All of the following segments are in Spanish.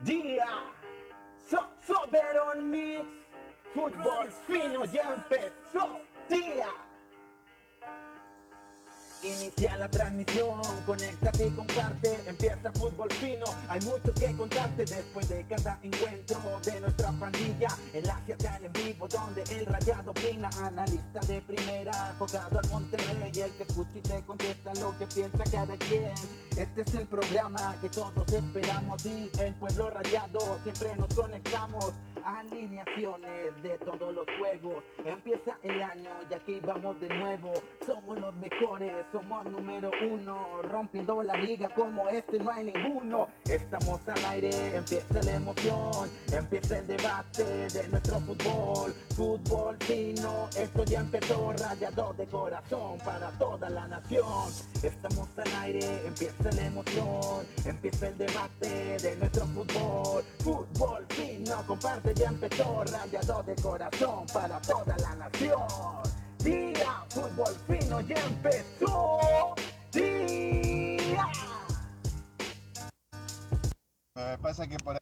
Día, so, Soberon Mix, fútbol fino ya empezó. Día. Inicia la transmisión, conéctate y comparte, empieza el fútbol fino, hay mucho que contarte. Después de cada encuentro de nuestra pandilla, el Asia en vivo donde el rayado opina, analista de primera, jugado al Monterrey, el que escucha y te contesta lo que piensa cada quien, este es el programa que todos esperamos y el pueblo rayado siempre nos conectamos, alineaciones de todos los juegos, empieza el año y aquí vamos de nuevo, somos los mejores somos número uno, rompiendo la liga como este no hay ninguno. Estamos al aire, empieza la emoción, empieza el debate de nuestro fútbol. Fútbol fino, esto ya empezó, rayado de corazón para toda la nación. Estamos al aire, empieza la emoción, empieza el debate de nuestro fútbol. Fútbol fino, comparte, ya empezó, rayado de corazón para toda la nación. Día, fútbol fino ya empezó. Día. Me pasa que por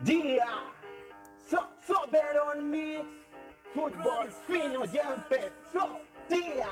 Día, so, Soberon Mix, fútbol fino ya empezó. Día.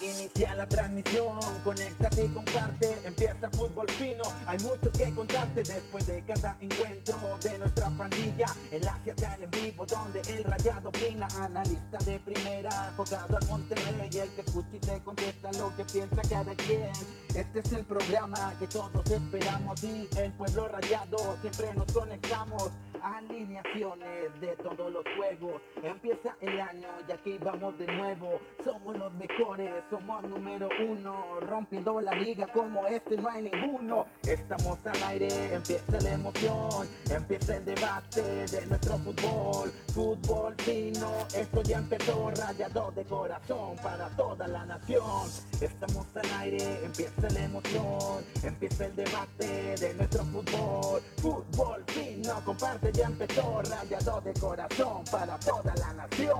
Inicia la transmisión, conéctate y comparte, empieza el fútbol fino, hay mucho que contarte. Después de cada encuentro de nuestra pandilla, el Asia en vivo donde el rayado opina, analista de primera, jugado al Monterrey, el que escucha y te contesta lo que piensa cada quien, este es el programa que todos esperamos y el pueblo rayado siempre nos conectamos, alineaciones de todos los juegos, empieza el año y aquí vamos de nuevo, somos los mejores, somos número uno, rompiendo la liga como este no hay ninguno. Estamos al aire, empieza la emoción, empieza el debate de nuestro fútbol. Fútbol fino, esto ya empezó, rayado de corazón para toda la nación. Estamos al aire, empieza la emoción, empieza el debate de nuestro fútbol. Fútbol fino, comparte, ya empezó, rayado de corazón para toda la nación.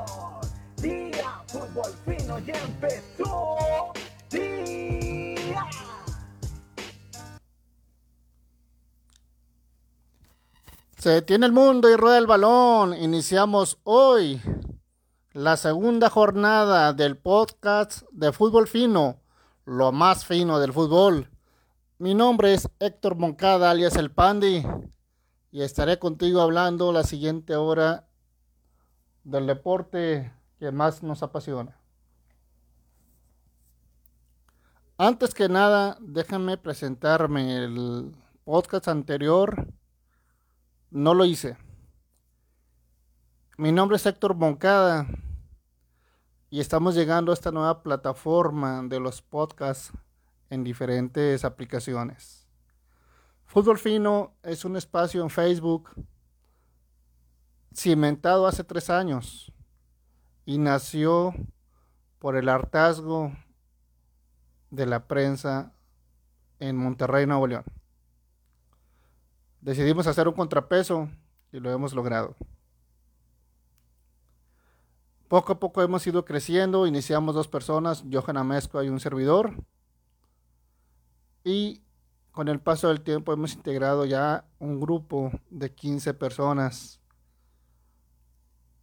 Día, fútbol fino ya empezó. Día. Se detiene el mundo y rueda el balón. Iniciamos hoy la segunda jornada del podcast de fútbol fino, lo más fino del fútbol. Mi nombre es Héctor Moncada, alias El Pandi, y estaré contigo hablando la siguiente hora del deporte que más nos apasiona. Antes que nada, déjenme presentarme. El podcast anterior no lo hice. Mi nombre es Héctor Moncada y estamos llegando a esta nueva plataforma de los podcasts en diferentes aplicaciones. Fútbol Fino es un espacio en Facebook cimentado hace tres años y nació por el hartazgo de la prensa en Monterrey, Nuevo León. Decidimos hacer un contrapeso y lo hemos logrado. Poco a poco hemos ido creciendo, iniciamos dos personas, Johan Amesco y un servidor. Y con el paso del tiempo hemos integrado ya un grupo de 15 personas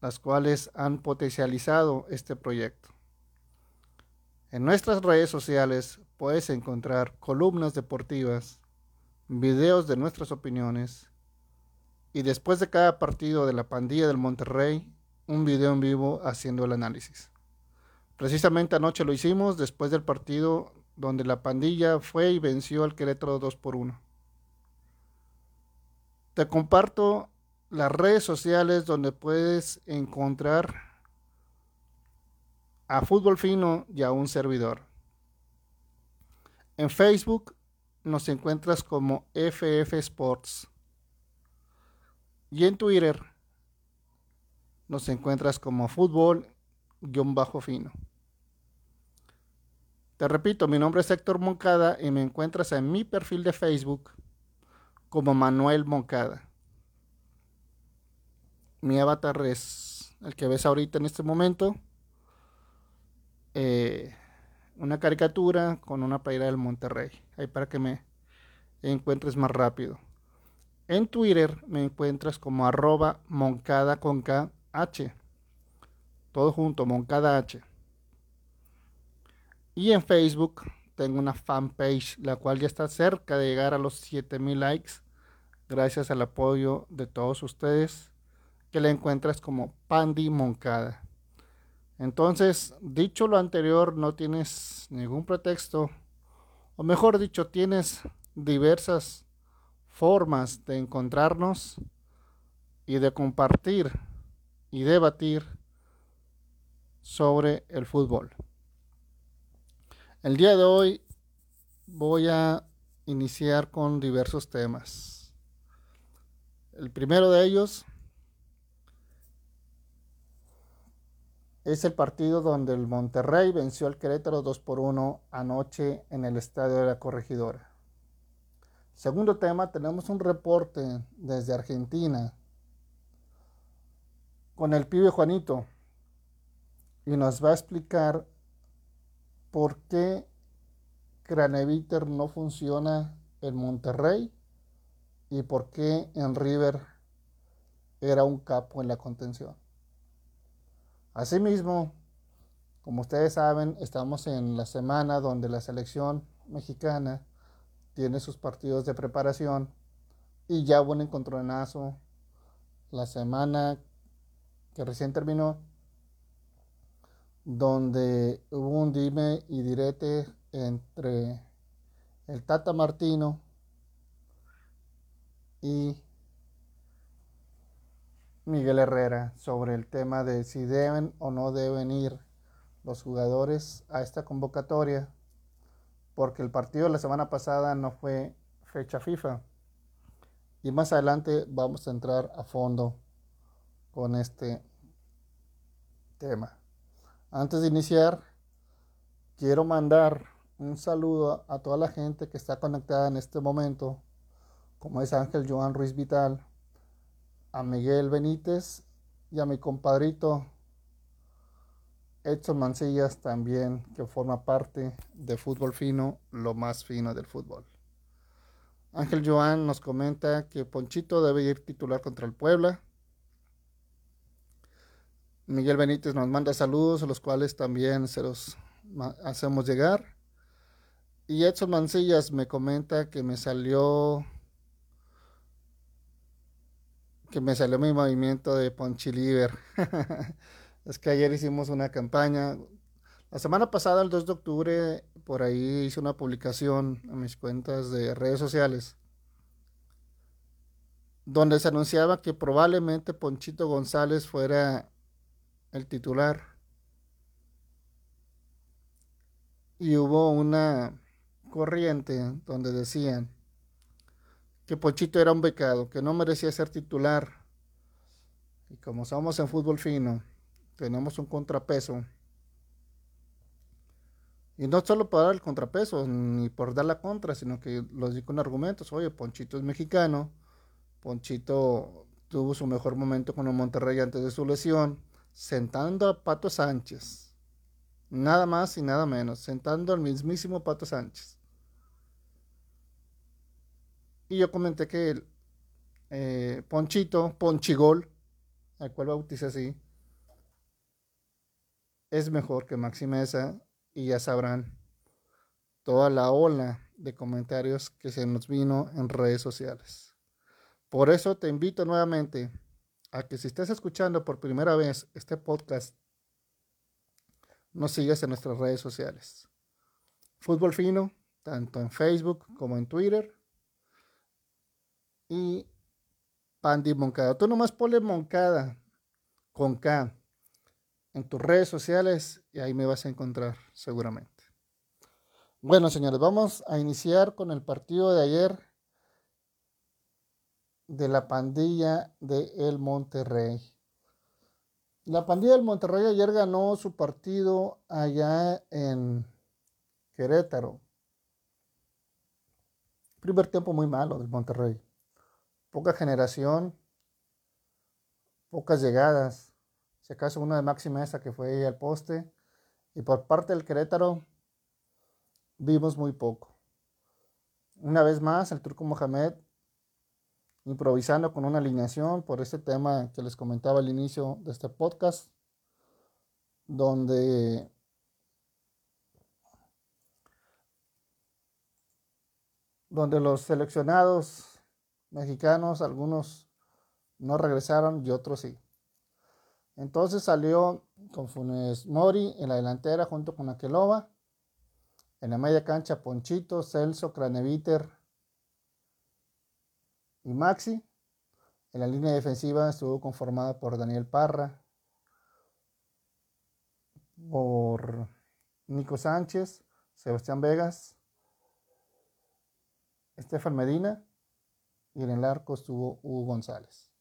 las cuales han potencializado este proyecto. En nuestras redes sociales puedes encontrar columnas deportivas, videos de nuestras opiniones y después de cada partido de la pandilla del Monterrey, un video en vivo haciendo el análisis. Precisamente anoche lo hicimos después del partido donde la pandilla fue y venció al Querétaro 2 por 1. Te comparto las redes sociales donde puedes encontrar a Fútbol Fino y a un servidor. En Facebook nos encuentras como FF Sports. Y en Twitter nos encuentras como fútbol-fino. Te repito, mi nombre es Héctor Moncada y me encuentras en mi perfil de Facebook como Manuel Moncada mi avatar es el que ves ahorita en este momento. Eh, una caricatura con una playera del Monterrey. Ahí para que me, encuentres más rápido. En Twitter me encuentras como arroba moncada con KH. Todo junto, moncada H. Y en Facebook tengo una fanpage, la cual ya está cerca de llegar a los 7000 likes, gracias al apoyo de todos ustedes, que la encuentras como Pandy Moncada. Entonces, dicho lo anterior, no tienes ningún pretexto, o mejor dicho, tienes diversas formas de encontrarnos y de compartir y debatir sobre el fútbol. El día de hoy voy a iniciar con diversos temas. El primero de ellos es el partido donde el Monterrey venció al Querétaro 2 por 1 anoche en el Estadio de la Corregidora. Segundo tema, tenemos un reporte desde Argentina con el pibe Juanito y nos va a explicar por qué Craneviter no funciona en Monterrey y por qué en River era un capo en la contención. Asimismo, como ustedes saben, estamos en la semana donde la selección mexicana tiene sus partidos de preparación y ya hubo un encontronazo la semana que recién terminó donde hubo un dime y direte entre el Tata Martino y Miguel Herrera sobre el tema de si deben o no deben ir los jugadores a esta convocatoria porque el partido de la semana pasada no fue fecha FIFA. Y más adelante vamos a entrar a fondo con este tema. Antes de iniciar, quiero mandar un saludo a toda la gente que está conectada en este momento, como es Ángel Joan Ruiz Vital, a Miguel Benítez y a mi compadrito Edson Mancillas también, que forma parte de Fútbol Fino, lo más fino del fútbol. Ángel Joan nos comenta que Ponchito debe ir titular contra el Puebla. Miguel Benítez nos manda saludos, los cuales también se los hacemos llegar. Y Edson Mancillas me comenta que me salió que me salió mi movimiento de Ponchiliver. Es que ayer hicimos una campaña. La semana pasada, el 2 de octubre, por ahí hice una publicación a mis cuentas de redes sociales donde se anunciaba que probablemente Ponchito González fuera el titular. Y hubo una corriente donde decían que Ponchito era un becado, que no merecía ser titular. Y como somos en fútbol fino, tenemos un contrapeso. Y no solo para dar el contrapeso, ni por dar la contra, sino que lo digo con argumentos. Oye, Ponchito es mexicano. Ponchito tuvo su mejor momento con el Monterrey antes de su lesión, sentando a Pato Sánchez. Nada más y nada menos, sentando al mismísimo Pato Sánchez. Y yo comenté que eh, Ponchito, Ponchigol, al cual bauticé así, es mejor que Maxi Mesa y ya sabrán toda la ola de comentarios que se nos vino en redes sociales. Por eso te invito nuevamente a que si estás escuchando por primera vez este podcast, nos sigas en nuestras redes sociales. Fútbol Fino, tanto en Facebook como en Twitter. Y Pandy Moncada. Tú nomás ponle Moncada con K en tus redes sociales y ahí me vas a encontrar seguramente. Bueno, señores, vamos a iniciar con el partido de ayer de la pandilla de El Monterrey. La pandilla del Monterrey ayer ganó su partido allá en Querétaro. Primer tiempo muy malo del Monterrey. Poca generación, pocas llegadas si acaso una de máxima esa que fue al poste. Y por parte del Querétaro vimos muy poco. Una vez más, el turco Mohamed improvisando con una alineación por este tema que les comentaba al inicio de este podcast, donde donde los seleccionados mexicanos, algunos no regresaron y otros sí. Entonces salió con Funes Mori en la delantera junto con Aqueloba. En la media cancha Ponchito, Celso, Craneviter y Maxi. En la línea defensiva estuvo conformada por Daniel Parra, por Nico Sánchez, Sebastián Vegas, Estefan Medina y en el arco estuvo Hugo González.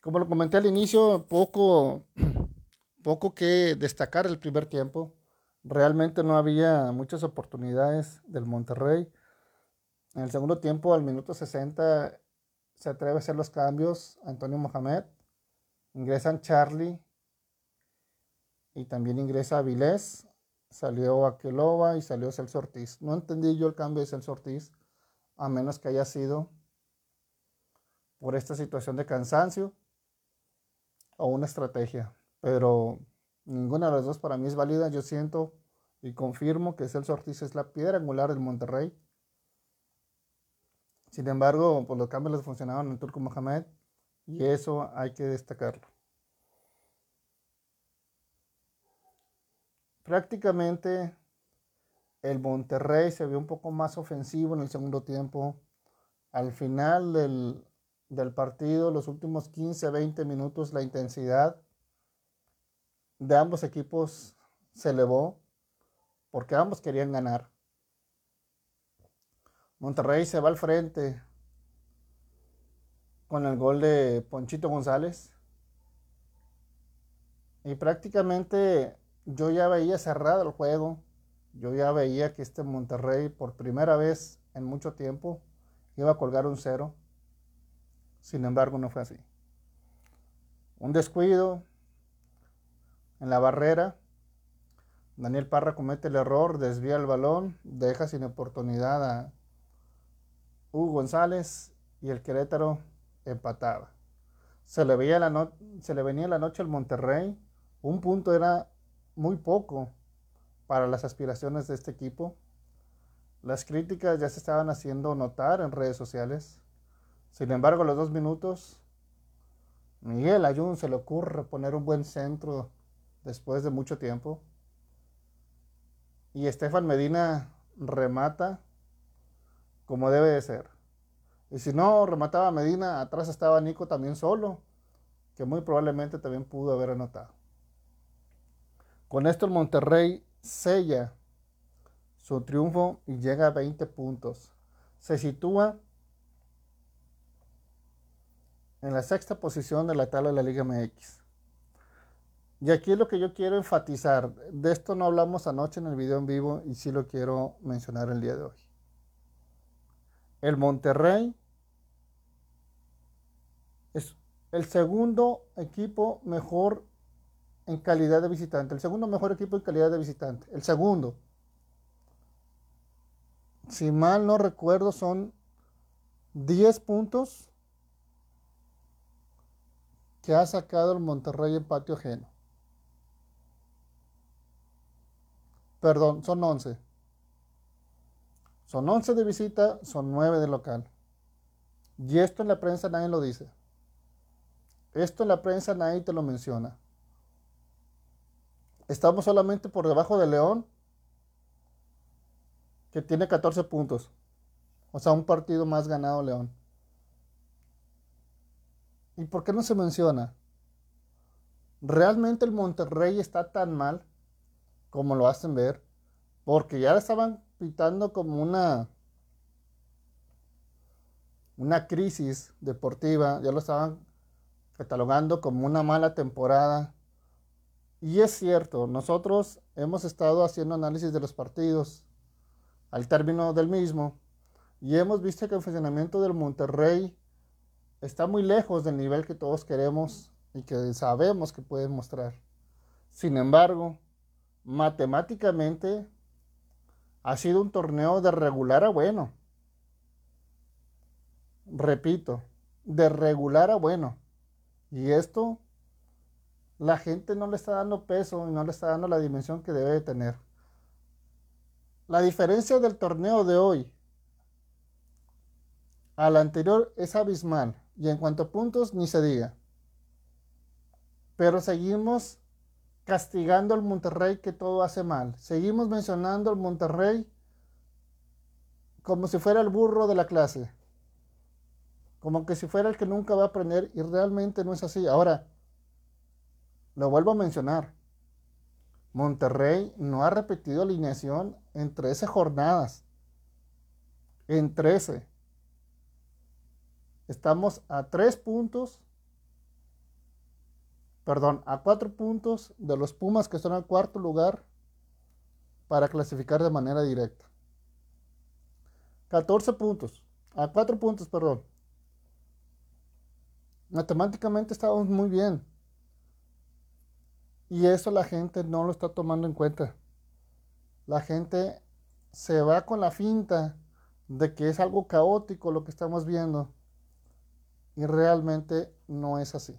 Como lo comenté al inicio, poco, poco que destacar el primer tiempo. Realmente no había muchas oportunidades del Monterrey. En el segundo tiempo, al minuto 60, se atreve a hacer los cambios Antonio Mohamed. Ingresan Charlie y también ingresa Vilés salió Aqueloba y salió Celso Ortiz. No entendí yo el cambio de Celso Ortiz, a menos que haya sido por esta situación de cansancio o una estrategia. Pero ninguna de las dos para mí es válida. Yo siento y confirmo que Celso Ortiz es la piedra angular del Monterrey. Sin embargo, pues los cambios les funcionaron en Turco Mohamed y eso hay que destacarlo. prácticamente el Monterrey se vio un poco más ofensivo en el segundo tiempo. Al final del, partido, los últimos 15, 20 minutos, la intensidad de ambos equipos se elevó porque ambos querían ganar. Monterrey se va al frente con el gol de Ponchito González. Y prácticamente yo ya veía cerrado el juego. Yo ya veía que este Monterrey por primera vez en mucho tiempo iba a colgar un cero. Sin embargo, no fue así. Un descuido en la barrera. Daniel Parra comete el error, desvía el balón, deja sin oportunidad a Hugo González y el Querétaro empataba. Se le, veía la se le venía la noche al Monterrey. Un punto era muy poco para las aspiraciones de este equipo. Las críticas ya se estaban haciendo notar en redes sociales. Sin embargo, a los dos minutos, Miguel Ayun se le ocurre poner un buen centro después de mucho tiempo. Y Estefan Medina remata como debe de ser. Y si no remataba Medina, atrás estaba Nico también solo, que muy probablemente también pudo haber anotado. Con esto el Monterrey sella su triunfo y llega a 20 puntos. Se sitúa en la sexta posición de la tabla de la Liga MX. Y aquí es lo que yo quiero enfatizar. De esto no hablamos anoche en el video en vivo y sí lo quiero mencionar el día de hoy. El Monterrey es el segundo equipo mejor en calidad de visitante. El segundo mejor equipo en calidad de visitante. El segundo. Si mal no recuerdo, son 10 puntos que ha sacado el Monterrey en patio ajeno. Perdón, son 11. Son 11 de visita, son 9 de local. Y esto en la prensa nadie lo dice. Esto en la prensa nadie te lo menciona. Estamos solamente por debajo de León, que tiene 14 puntos. O sea, un partido más ganado León. ¿Y por qué no se menciona? ¿Realmente el Monterrey está tan mal como lo hacen ver? Porque ya estaban pitando como una una crisis deportiva, ya lo estaban catalogando como una mala temporada y es cierto, nosotros hemos estado haciendo análisis de los partidos al término del mismo y hemos visto que el funcionamiento del Monterrey está muy lejos del nivel que todos queremos y que sabemos que puede mostrar. Sin embargo, matemáticamente Ha sido un torneo de regular a bueno. Repito, de regular a bueno. Y esto la gente no le está dando peso y no le está dando la dimensión que debe de tener. La diferencia del torneo de hoy al anterior es abismal y en cuanto a puntos ni se diga. Pero seguimos castigando al Monterrey que todo hace mal. Seguimos mencionando al Monterrey como si fuera el burro de la clase. Como que si fuera el que nunca va a aprender y realmente no es así. Ahora, lo vuelvo a mencionar. Monterrey no ha repetido alineación en 13 jornadas. En 13. Estamos a 3 puntos. Perdón, a 4 puntos de los Pumas que están al cuarto lugar para clasificar de manera directa. 14 puntos. A 4 puntos, perdón. Matemáticamente estamos muy bien. Y eso la gente no lo está tomando en cuenta. La gente se va con la finta de que es algo caótico lo que estamos viendo. Y realmente no es así.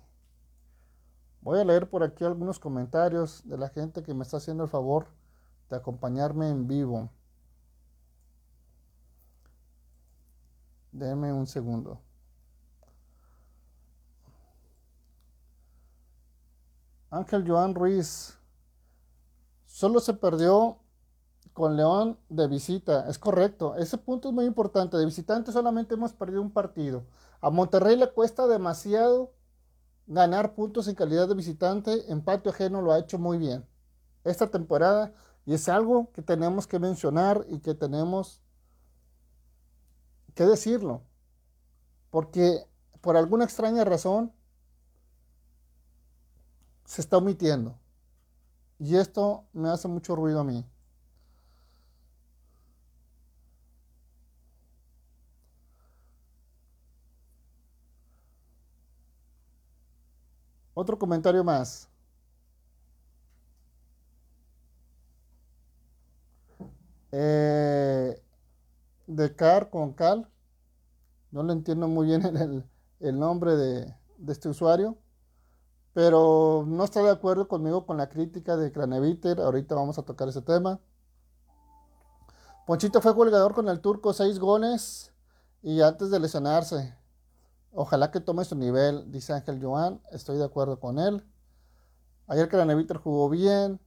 Voy a leer por aquí algunos comentarios de la gente que me está haciendo el favor de acompañarme en vivo. Denme un segundo. Ángel Joan Ruiz. Solo se perdió con León de visita. Es correcto. Ese punto es muy importante. De visitante solamente hemos perdido un partido. A Monterrey le cuesta demasiado ganar puntos en calidad de visitante. En patio ajeno lo ha hecho muy bien esta temporada. Y es algo que tenemos que mencionar y que tenemos que decirlo. Porque por alguna extraña razón se está omitiendo. Y esto me hace mucho ruido a mí. Otro comentario más. Eh, de Car con Cal. No le entiendo muy bien el, el nombre de, de este usuario pero no está de acuerdo conmigo con la crítica de Craneviter. Ahorita vamos a tocar ese tema. Ponchito fue goleador con el turco, seis goles y antes de lesionarse. Ojalá que tome su nivel, dice Ángel Joan. Estoy de acuerdo con él. Ayer Craneviter jugó bien.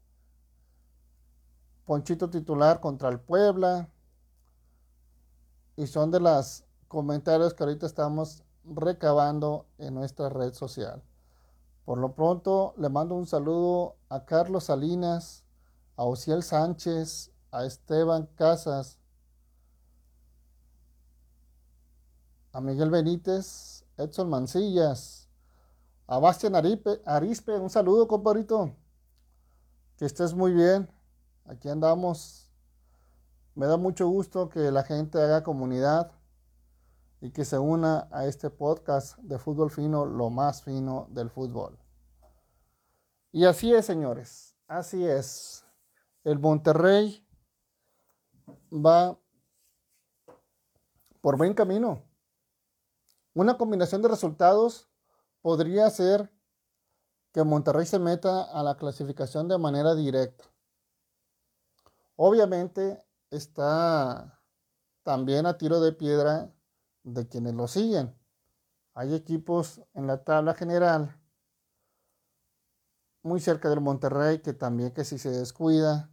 Ponchito titular contra el Puebla. Y son de los comentarios que ahorita estamos recabando en nuestra red social. Por lo pronto, le mando un saludo a Carlos Salinas, a Ociel Sánchez, a Esteban Casas, a Miguel Benítez, Edson Mancillas, a Bastian Arispe, un saludo, compadrito. Que estés muy bien. Aquí andamos. Me da mucho gusto que la gente haga comunidad y que se una a este podcast de fútbol fino, lo más fino del fútbol. Y así es, señores, así es. El Monterrey va por buen camino. Una combinación de resultados podría ser que Monterrey se meta a la clasificación de manera directa. Obviamente está también a tiro de piedra de quienes lo siguen. Hay equipos en la tabla general muy cerca del Monterrey que también que si se descuida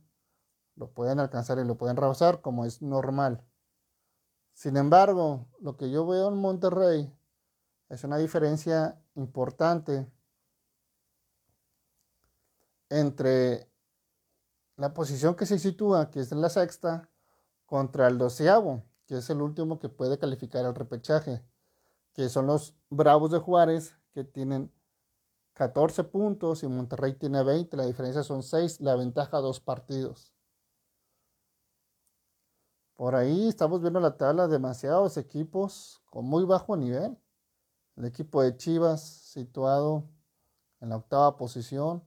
lo pueden alcanzar y lo pueden rebasar como es normal. Sin embargo, lo que yo veo en Monterrey es una diferencia importante entre la posición que se sitúa, que es la sexta, contra el doceavo que es el último que puede calificar al repechaje, que son los Bravos de Juárez, que tienen 14 puntos y Monterrey tiene 20, la diferencia son 6, la ventaja dos partidos. Por ahí estamos viendo la tabla, demasiados equipos con muy bajo nivel. El equipo de Chivas situado en la octava posición.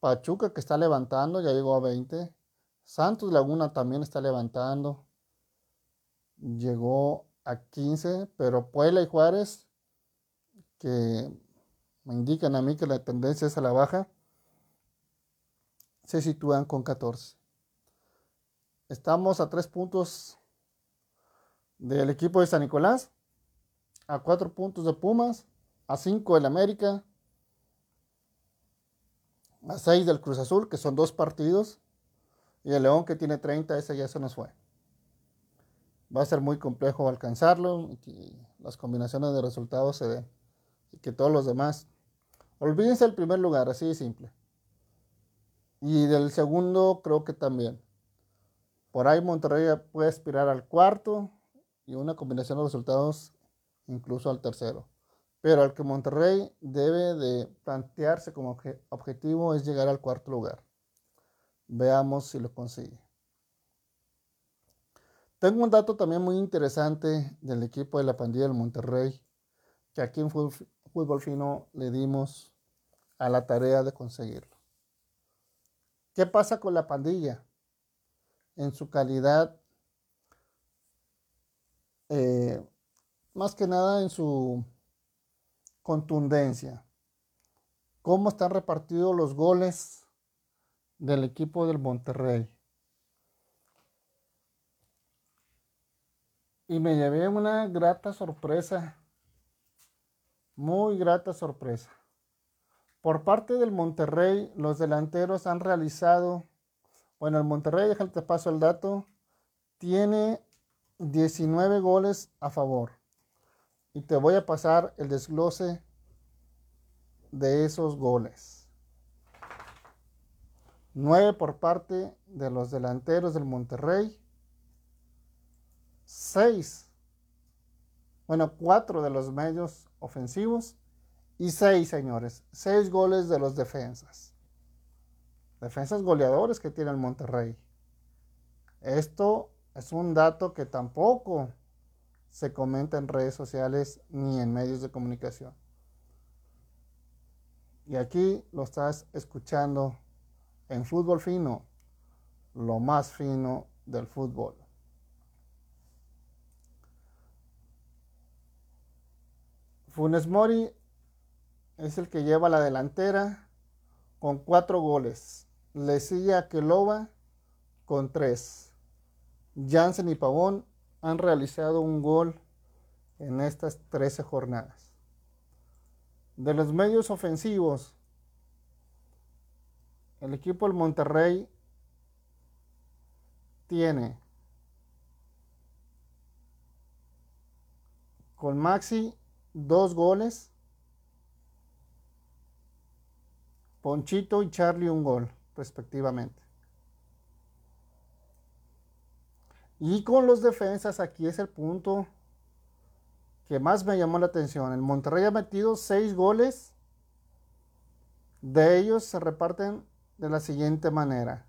Pachuca que está levantando, ya llegó a 20. Santos Laguna también está levantando. Llegó a 15, pero Puebla y Juárez, que me indican a mí que la tendencia es a la baja, se sitúan con 14. Estamos a tres puntos del equipo de San Nicolás, a cuatro puntos de Pumas, a cinco del América, a seis del Cruz Azul, que son dos partidos, y el León que tiene 30, ese ya se nos fue. Va a ser muy complejo alcanzarlo que las combinaciones de resultados se den. Y que todos los demás. Olvídense el primer lugar, así de simple. Y del segundo creo que también. Por ahí Monterrey puede aspirar al cuarto y una combinación de resultados incluso al tercero. Pero al que Monterrey debe de plantearse como objetivo es llegar al cuarto lugar. Veamos si lo consigue. Tengo un dato también muy interesante del equipo de la pandilla del Monterrey, que aquí en Fútbol Fino le dimos a la tarea de conseguirlo. ¿Qué pasa con la pandilla? En su calidad, eh, más que nada en su contundencia. ¿Cómo están repartidos los goles del equipo del Monterrey. Y me llevé una grata sorpresa, muy grata sorpresa. Por parte del Monterrey, los delanteros han realizado, bueno, el Monterrey, déjame te paso el dato, tiene 19 goles a favor. Y te voy a pasar el desglose de esos goles. 9 por parte de los delanteros del Monterrey. 6. Bueno, 4 de los medios ofensivos. Y 6, señores. 6 goles de los defensas. Defensas goleadores que tiene el Monterrey. Esto es un dato que tampoco se comenta en redes sociales ni en medios de comunicación. Y aquí lo estás escuchando en fútbol fino, lo más fino del fútbol. Funes Mori es el que lleva la delantera con cuatro goles. Le sigue a Keloba con tres. Jansen y Pavón han realizado un gol en estas 13 jornadas. De los medios ofensivos, el equipo del Monterrey tiene con Maxi dos goles, Ponchito y Charlie un gol, respectivamente. Y con los defensas, aquí es el punto que más me llamó la atención. El Monterrey ha metido seis goles. De ellos se reparten de la siguiente manera.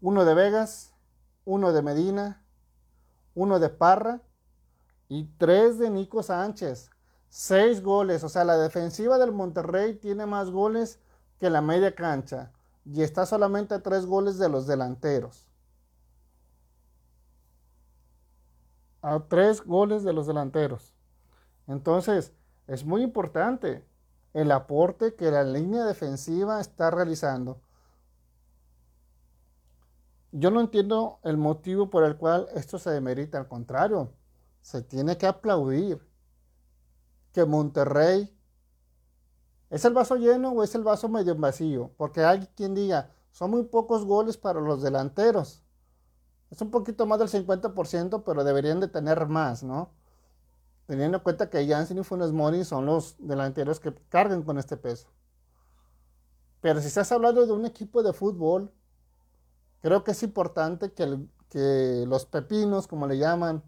Uno de Vegas, uno de Medina, uno de Parra y tres de Nico Sánchez. Seis goles, o sea, la defensiva del Monterrey tiene más goles que la media cancha y está solamente a tres goles de los delanteros. A tres goles de los delanteros. Entonces, es muy importante el aporte que la línea defensiva está realizando yo no entiendo el motivo por el cual esto se demerita, al contrario, se tiene que aplaudir que Monterrey es el vaso lleno o es el vaso medio vacío, porque hay quien diga, son muy pocos goles para los delanteros. Es un poquito más del 50%, pero deberían de tener más, ¿no? Teniendo en cuenta que Janssen y Funes Mori son los delanteros que cargan con este peso. Pero si estás hablando de un equipo de fútbol Creo que es importante que, que los pepinos, como le llaman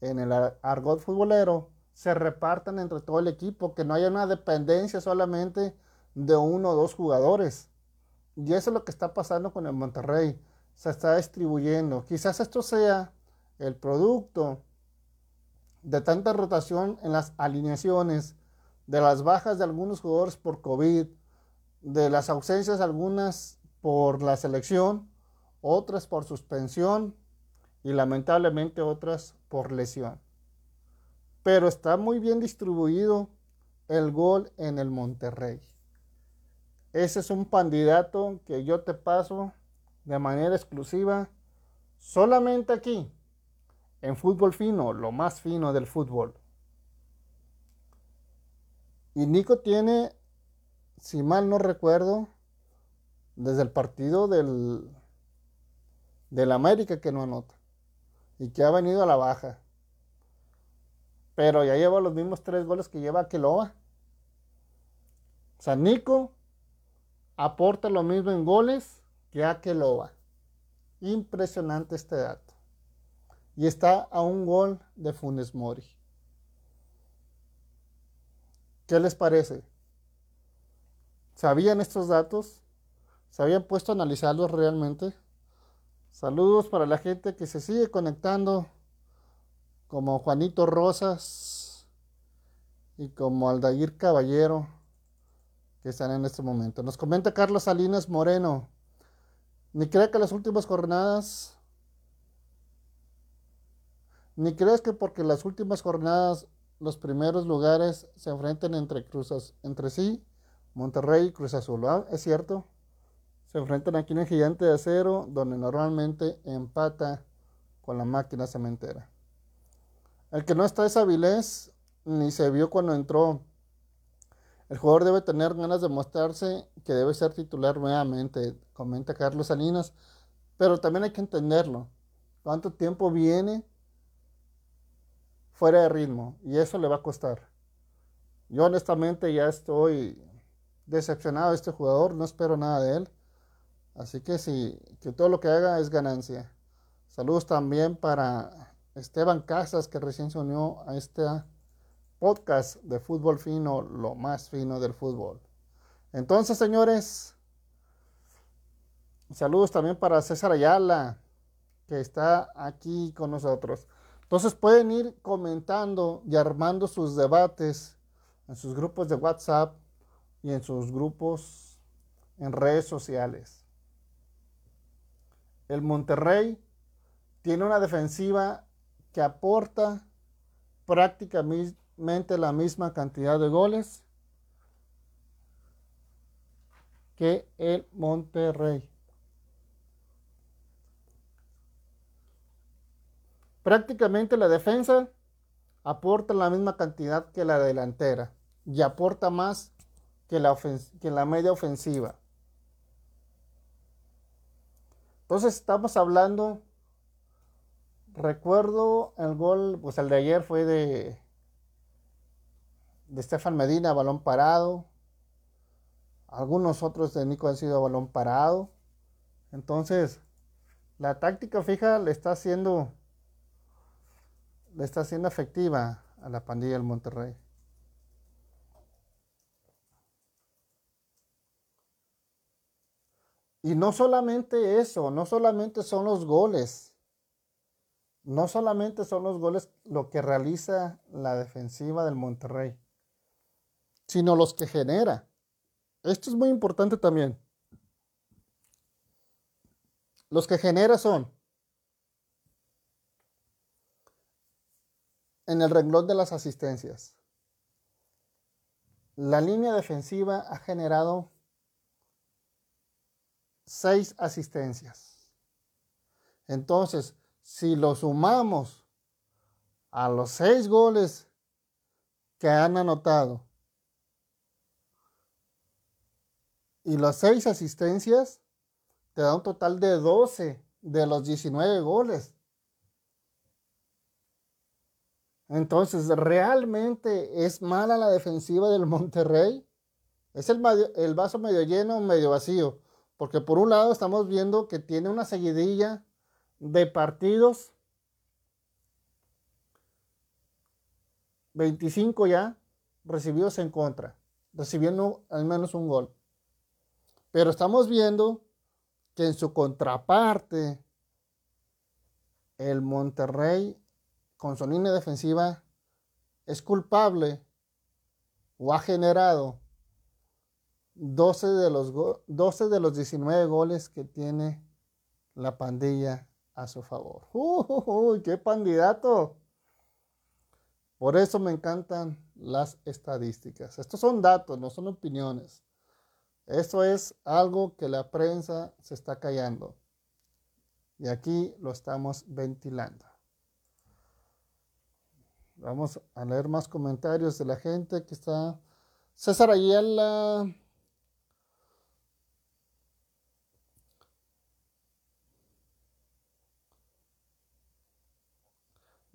en el argot futbolero, se repartan entre todo el equipo, que no haya una dependencia solamente de uno o dos jugadores. Y eso es lo que está pasando con el Monterrey. Se está distribuyendo. Quizás esto sea el producto de tanta rotación en las alineaciones, de las bajas de algunos jugadores por COVID, de las ausencias algunas por la selección otras por suspensión y lamentablemente otras por lesión. Pero está muy bien distribuido el gol en el Monterrey. Ese es un candidato que yo te paso de manera exclusiva solamente aquí, en fútbol fino, lo más fino del fútbol. Y Nico tiene, si mal no recuerdo, desde el partido del, del América que no anota y que ha venido a la baja. Pero ya lleva los mismos tres goles que lleva Aqueloa. O sea, Nico aporta lo mismo en goles que Aqueloa. Impresionante este dato. Y está a un gol de Funes Mori. ¿Qué les parece? ¿Sabían estos datos? ¿Se habían puesto a analizarlos realmente? Saludos para la gente que se sigue conectando, como Juanito Rosas y como Aldair Caballero, que están en este momento. Nos comenta Carlos Salinas Moreno. Ni cree que las últimas jornadas, ni crees que porque las últimas jornadas los primeros lugares se enfrenten entre cruzas, entre sí, Monterrey y Cruz Azul. ¿Es cierto? se enfrentan aquí en el Gigante de Acero, donde normalmente empata con la máquina cementera. El que no está es Avilés, ni se vio cuando entró. El jugador debe tener ganas de mostrarse que debe ser titular nuevamente, comenta Carlos Salinas, pero también hay que entenderlo. ¿Cuánto tiempo viene fuera de ritmo? Y eso le va a costar. Yo honestamente ya estoy decepcionado de este jugador, no espero nada de él. Así que sí, que todo lo que haga es ganancia. Saludos también para Esteban Casas, que recién se unió a este podcast de fútbol fino, lo más fino del fútbol. Entonces, señores, saludos también para César Ayala, que está aquí con nosotros. Entonces pueden ir comentando y armando sus debates en sus grupos de WhatsApp y en sus grupos en redes sociales. El Monterrey tiene una defensiva que aporta prácticamente la misma cantidad de goles que el Monterrey. Prácticamente la defensa aporta la misma cantidad que la delantera y aporta más que la, que la media ofensiva. Entonces estamos hablando, recuerdo el gol, pues el de ayer fue de, de Estefan Medina, balón parado. Algunos otros de Nico han sido balón parado. Entonces, la táctica fija le está haciendo, le está haciendo efectiva a la pandilla del Monterrey. Y no solamente eso, no solamente son los goles, no solamente son los goles lo que realiza la defensiva del Monterrey, sino los que genera. Esto es muy importante también. Los que genera son en el renglón de las asistencias. La línea defensiva ha generado seis asistencias. Entonces, si lo sumamos a los seis goles que han anotado y las seis asistencias, te da un total de 12 de los 19 goles. Entonces, ¿realmente es mala la defensiva del Monterrey? Es el, el vaso medio lleno, medio vacío. Porque por un lado estamos viendo que tiene una seguidilla de partidos. 25 ya recibidos en contra, recibiendo al menos un gol. Pero estamos viendo que en su contraparte, el Monterrey, con su línea defensiva, es culpable o ha generado 12 de los, 12 de los 19 goles que tiene la pandilla a su favor. ¡Uy, qué candidato! Por eso me encantan las estadísticas. Estos son datos, no son opiniones. Eso es algo que la prensa se está callando. Y aquí lo estamos ventilando. Vamos a leer más comentarios de la gente que está. César Ayala.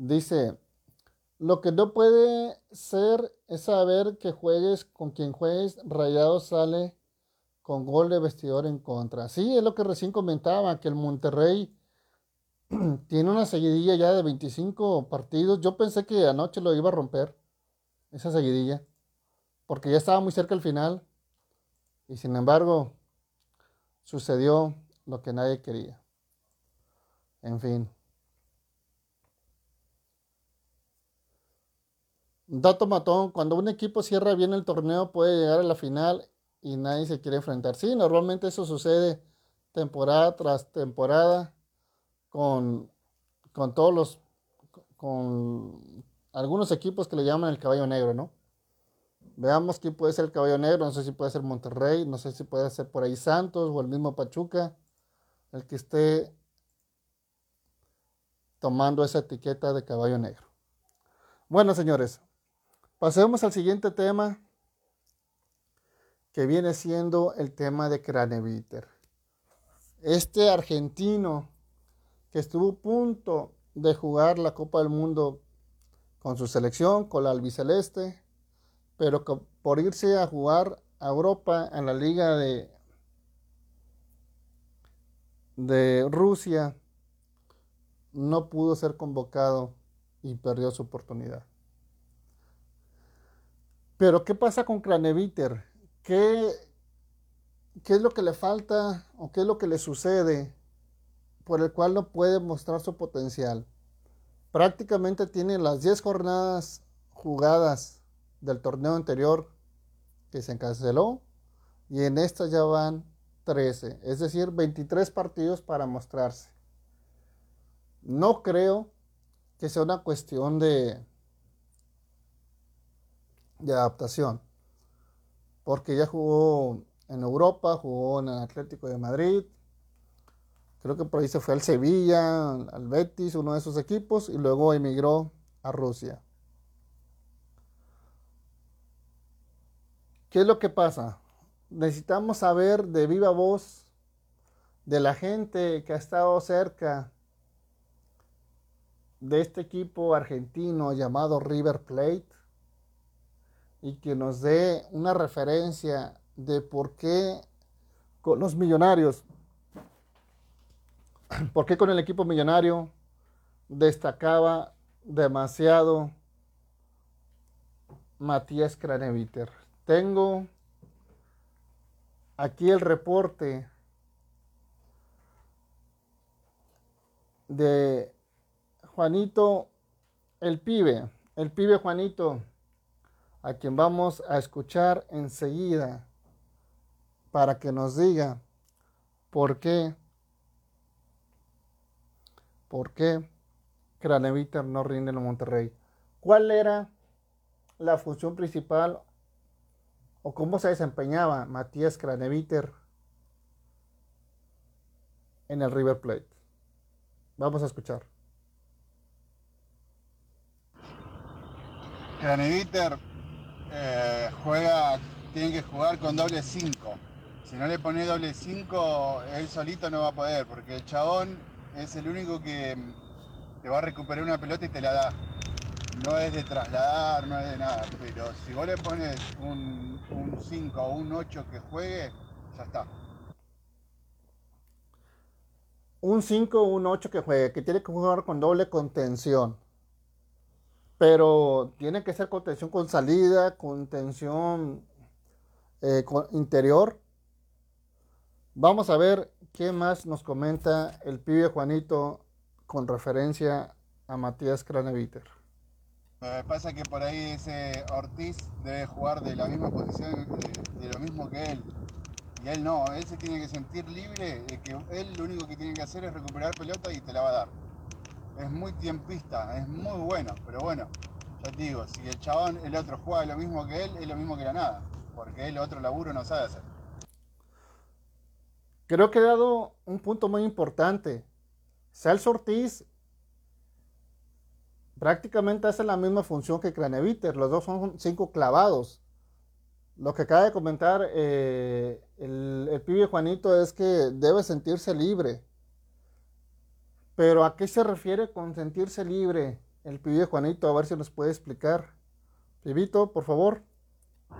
Dice, lo que no puede ser es saber que juegues con quien juegues, Rayado sale con gol de vestidor en contra. Sí, es lo que recién comentaba, que el Monterrey tiene una seguidilla ya de 25 partidos. Yo pensé que anoche lo iba a romper, esa seguidilla, porque ya estaba muy cerca el final. Y sin embargo, sucedió lo que nadie quería. En fin. Dato matón, cuando un equipo cierra bien el torneo puede llegar a la final y nadie se quiere enfrentar. Sí, normalmente eso sucede temporada tras temporada con, con todos los, con algunos equipos que le llaman el caballo negro, ¿no? Veamos quién puede ser el caballo negro, no sé si puede ser Monterrey, no sé si puede ser por ahí Santos o el mismo Pachuca, el que esté tomando esa etiqueta de caballo negro. Bueno, señores, pasemos al siguiente tema, que viene siendo el tema de Craneviter. Este argentino que estuvo a punto de jugar la Copa del Mundo con su selección, con la albiceleste, pero por irse a jugar a Europa en la liga de Rusia, no pudo ser convocado y perdió su oportunidad. Pero ¿qué pasa con Craneviter? ¿Qué, ¿Qué es lo que le falta o qué es lo que le sucede por el cual no puede mostrar su potencial. Prácticamente tiene las 10 jornadas jugadas del torneo anterior que se canceló y en esta ya van 13, es decir, 23 partidos para mostrarse. No creo que sea una cuestión de, de adaptación, porque ya jugó en Europa, jugó en el Atlético de Madrid, Creo que por ahí se fue al Sevilla, al Betis, uno de esos equipos, y luego emigró a Rusia. ¿Qué es lo que pasa? Necesitamos saber de viva voz de la gente que ha estado cerca de este equipo argentino llamado River Plate y que nos dé una referencia de por qué con los millonarios ¿Por qué con el equipo millonario destacaba demasiado Matías Craneviter? Tengo aquí el reporte de Juanito el pibe, el pibe Juanito, a quien vamos a escuchar enseguida para que nos diga por qué ¿Por qué Craneviter no rinde en Monterrey? ¿Cuál era la función principal o cómo se desempeñaba Matías Craneviter en el River Plate? Vamos a escuchar. Craneviter eh, juega, tiene que jugar con doble 5. Si no le pone doble 5, él solito no va a poder, porque el chabón es el único que te va a recuperar una pelota y te la da. No es de trasladar, no es de nada, pero si vos le pones un, 5 o un 8 que juegue, ya está. Un 5 o un 8 que juegue, que tiene que jugar con doble contención. Pero tiene que ser contención con salida, contención eh, con interior. Vamos a ver ¿Qué más nos comenta el pibe Juanito con referencia a Matías Craneviter? Me pasa que por ahí ese Ortiz debe jugar de la misma posición, de, lo mismo que él. Y él no, él se tiene que sentir libre de que él lo único que tiene que hacer es recuperar pelota y te la va a dar. Es muy tiempista, es muy bueno, pero bueno, ya te digo, si el chabón, el otro juega lo mismo que él, es lo mismo que la nada, porque él otro laburo no sabe hacer. Creo que he dado un punto muy importante. Celso Ortiz prácticamente hace la misma función que Craneviter, los dos son cinco clavados. Lo que acaba de comentar eh, el, el pibe Juanito es que debe sentirse libre. Pero ¿a qué se refiere con sentirse libre el pibe Juanito? A ver si nos puede explicar. Pibito, por favor.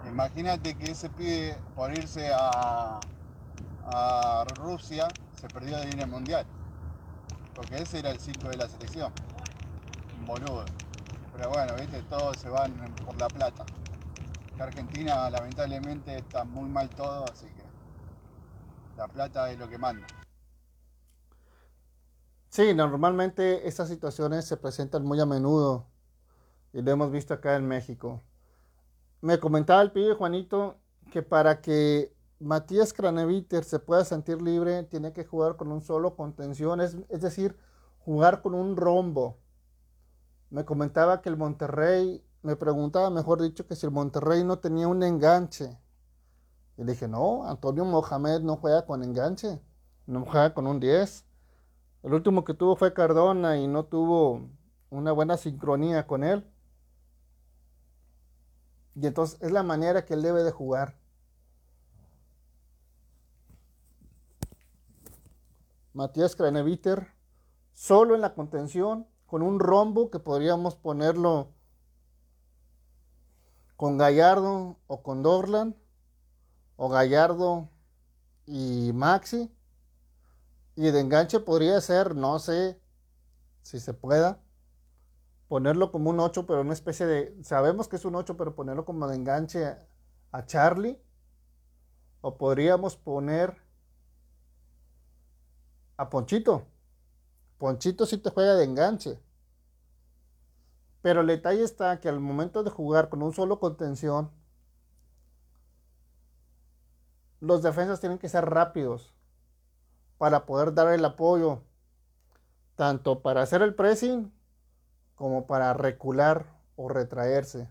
Imagínate que ese pibe por irse a, Rusia se perdió de ir al mundial. Porque ese era el ciclo de la selección. Boludo. Pero bueno, viste, todos se van por la plata. Argentina lamentablemente está muy mal todo, así que la plata es lo que manda. Sí, normalmente estas situaciones se presentan muy a menudo y lo hemos visto acá en México. Me comentaba el pibe Juanito que para que Matías Craneviter se pueda sentir libre tiene que jugar con un solo contención, es, es decir, jugar con un rombo. Me comentaba que el Monterrey me preguntaba, mejor dicho, que si el Monterrey no tenía un enganche. Y le dije, no, Antonio Mohamed no juega con enganche, no juega con un 10. El último que tuvo fue Cardona y no tuvo una buena sincronía con él. Y entonces es la manera que él debe de jugar. Matías Craneviter, solo en la contención, con un rombo que podríamos ponerlo con Gallardo o con Dorlan, o Gallardo y Maxi. Y de enganche podría ser, no sé si se pueda, ponerlo como un 8, pero una especie de, sabemos que es un 8, pero ponerlo como de enganche a, Charlie. O podríamos poner a Ponchito. Ponchito si te juega de enganche. Pero el detalle está que al momento de jugar con un solo contención, los defensas tienen que ser rápidos para poder dar el apoyo, tanto para hacer el pressing como para recular o retraerse.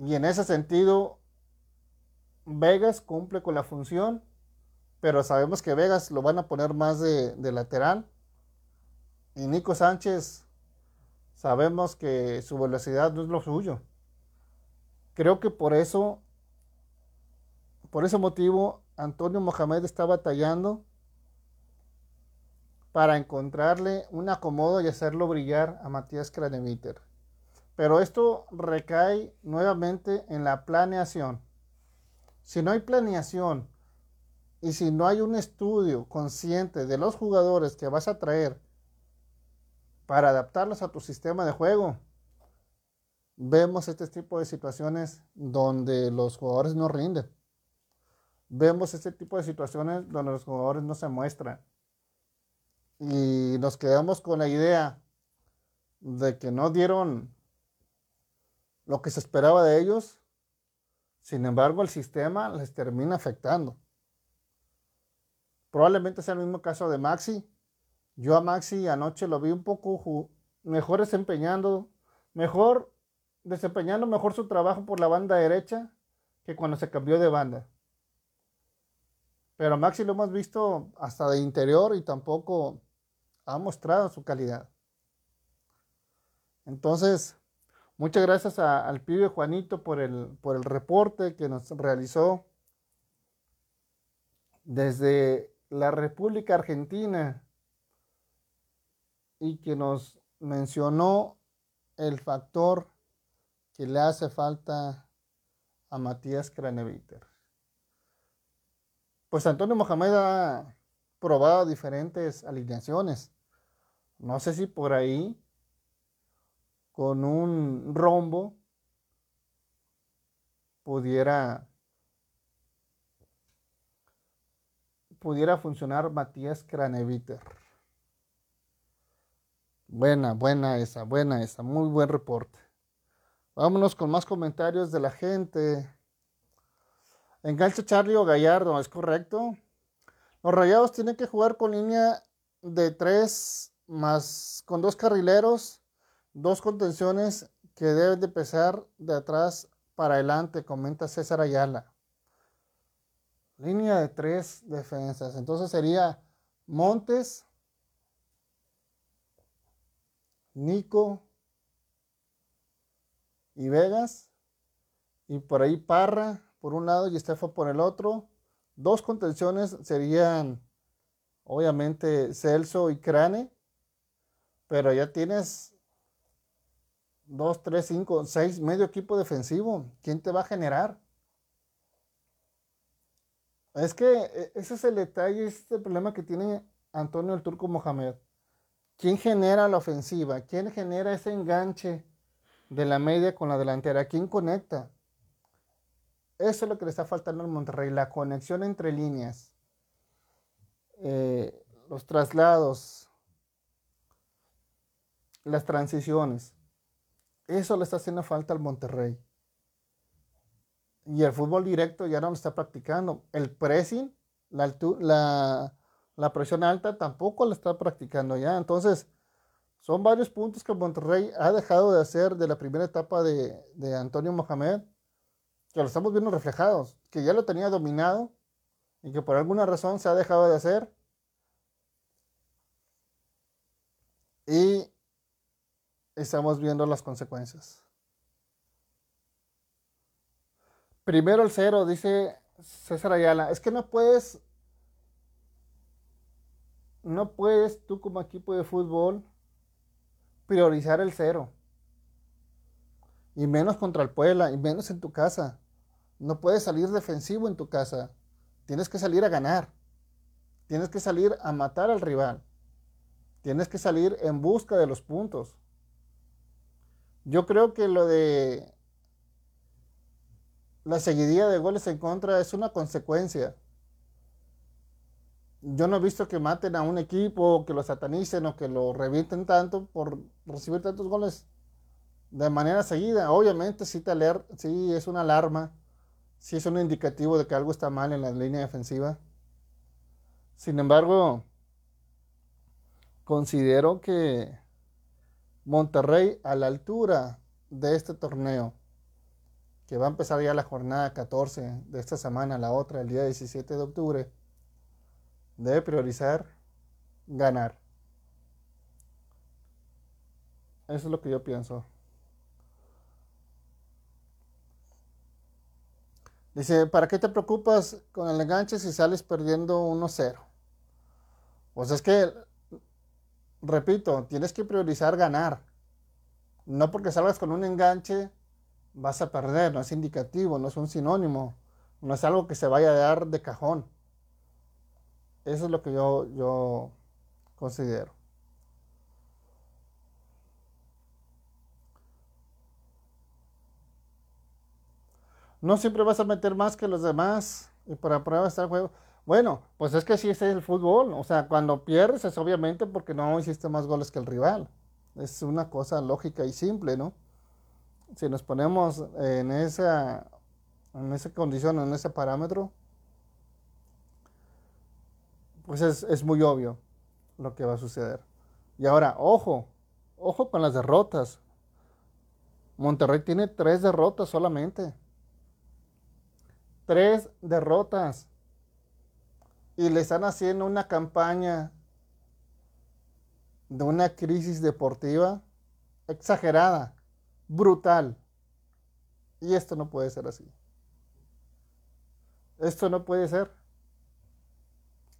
Y en ese sentido, Vegas cumple con la función, pero sabemos que Vegas lo van a poner más de, de lateral. Y Nico Sánchez Sabemos que su velocidad no es lo suyo. Creo que por eso, por ese motivo, Antonio Mohamed está batallando para encontrarle un acomodo y hacerlo brillar a Matías Craneviter. Pero esto recae nuevamente en la planeación. Si no hay planeación y si no hay un estudio consciente de los jugadores que vas a traer para adaptarlos a tu sistema de juego. Vemos este tipo de situaciones donde los jugadores no rinden. Vemos este tipo de situaciones donde los jugadores no se muestran. Y nos quedamos con la idea de que no dieron lo que se esperaba de ellos. Sin embargo, el sistema les termina afectando. Probablemente sea el mismo caso de Maxi, yo a Maxi anoche lo vi un poco mejor desempeñando, mejor desempeñando mejor su trabajo por la banda derecha que cuando se cambió de banda. Pero Maxi lo hemos visto hasta de interior y tampoco ha mostrado su calidad. Entonces, muchas gracias al pibe Juanito por el, por el reporte que nos realizó desde la República Argentina y que nos mencionó el factor que le hace falta a Matías Craneviter. Pues Antonio Mohamed ha probado diferentes alineaciones. No sé si por ahí, con un rombo, pudiera, pudiera funcionar Matías Craneviter. Buena, buena esa, buena esa, muy buen reporte. Vámonos con más comentarios de la gente. Enganche Charlie o Gallardo, es correcto. Los Rayados tienen que jugar con línea de tres más con dos carrileros, dos contenciones que deben de pesar de atrás para adelante, comenta César Ayala. Línea de tres defensas. Entonces sería Montes, Nico y Vegas. Y por ahí Parra por un lado y Estefan por el otro. Dos contenciones serían obviamente Celso y Crane. Pero ya tienes dos, tres, cinco, seis, medio equipo defensivo. ¿Quién te va a generar? Es que e, ese es el detalle, ese es el problema que tiene Antonio el Turco Mohamed. ¿Quién genera la ofensiva? ¿Quién genera ese enganche de la media con la delantera? ¿Quién conecta? Eso es lo que le está faltando al Monterrey, la conexión entre líneas, eh, los traslados, las transiciones. Eso le está haciendo falta al Monterrey. Y el fútbol directo ya no lo está practicando. El pressing, la, presión alta tampoco la está practicando ya. Entonces, son varios puntos que Monterrey ha dejado de hacer de la primera etapa de Antonio Mohamed, que lo estamos viendo reflejados, que ya lo tenía dominado y que por alguna razón se ha dejado de hacer. Y estamos viendo las consecuencias. Primero el cero, dice César Ayala. Es que no puedes, no puedes tú como equipo de fútbol priorizar el cero. Y menos contra el Puebla, y menos en tu casa. No puedes salir defensivo en tu casa. Tienes que salir a ganar. Tienes que salir a matar al rival. Tienes que salir en busca de los puntos. Yo creo que lo de la seguidilla de goles en contra es una consecuencia. Yo no he visto que maten a un equipo, que lo satanicen o que lo revienten tanto por recibir tantos goles de manera seguida. Obviamente sí, te sí es una alarma, sí es un indicativo de que algo está mal en la línea defensiva. Sin embargo, considero que Monterrey a la altura de este torneo, que va a empezar ya la jornada 14 de esta semana, la otra, el día 17 de octubre, debe priorizar ganar. Eso es lo que yo pienso. Dice, ¿para qué te preocupas con el enganche si sales perdiendo 1-0? Pues es que repito, tienes que priorizar ganar. No porque salgas con un enganche vas a perder, no es indicativo, no es un sinónimo, no es algo que se vaya a dar de cajón. Eso es lo que yo, yo considero. No siempre vas a meter más que los demás y para prueba está el juego. Bueno, pues es que sí, ese es el fútbol. O sea, cuando pierdes es obviamente porque no hiciste más goles que el rival. Es una cosa lógica y simple, ¿no? Si nos ponemos en esa, en esa condición, en ese parámetro, pues es, es muy obvio lo que va a suceder. Y ahora, ojo, ojo con las derrotas. Monterrey tiene tres derrotas solamente. Tres derrotas y le están haciendo una campaña de una crisis deportiva exagerada, brutal. Y esto no puede ser así. Esto no puede ser.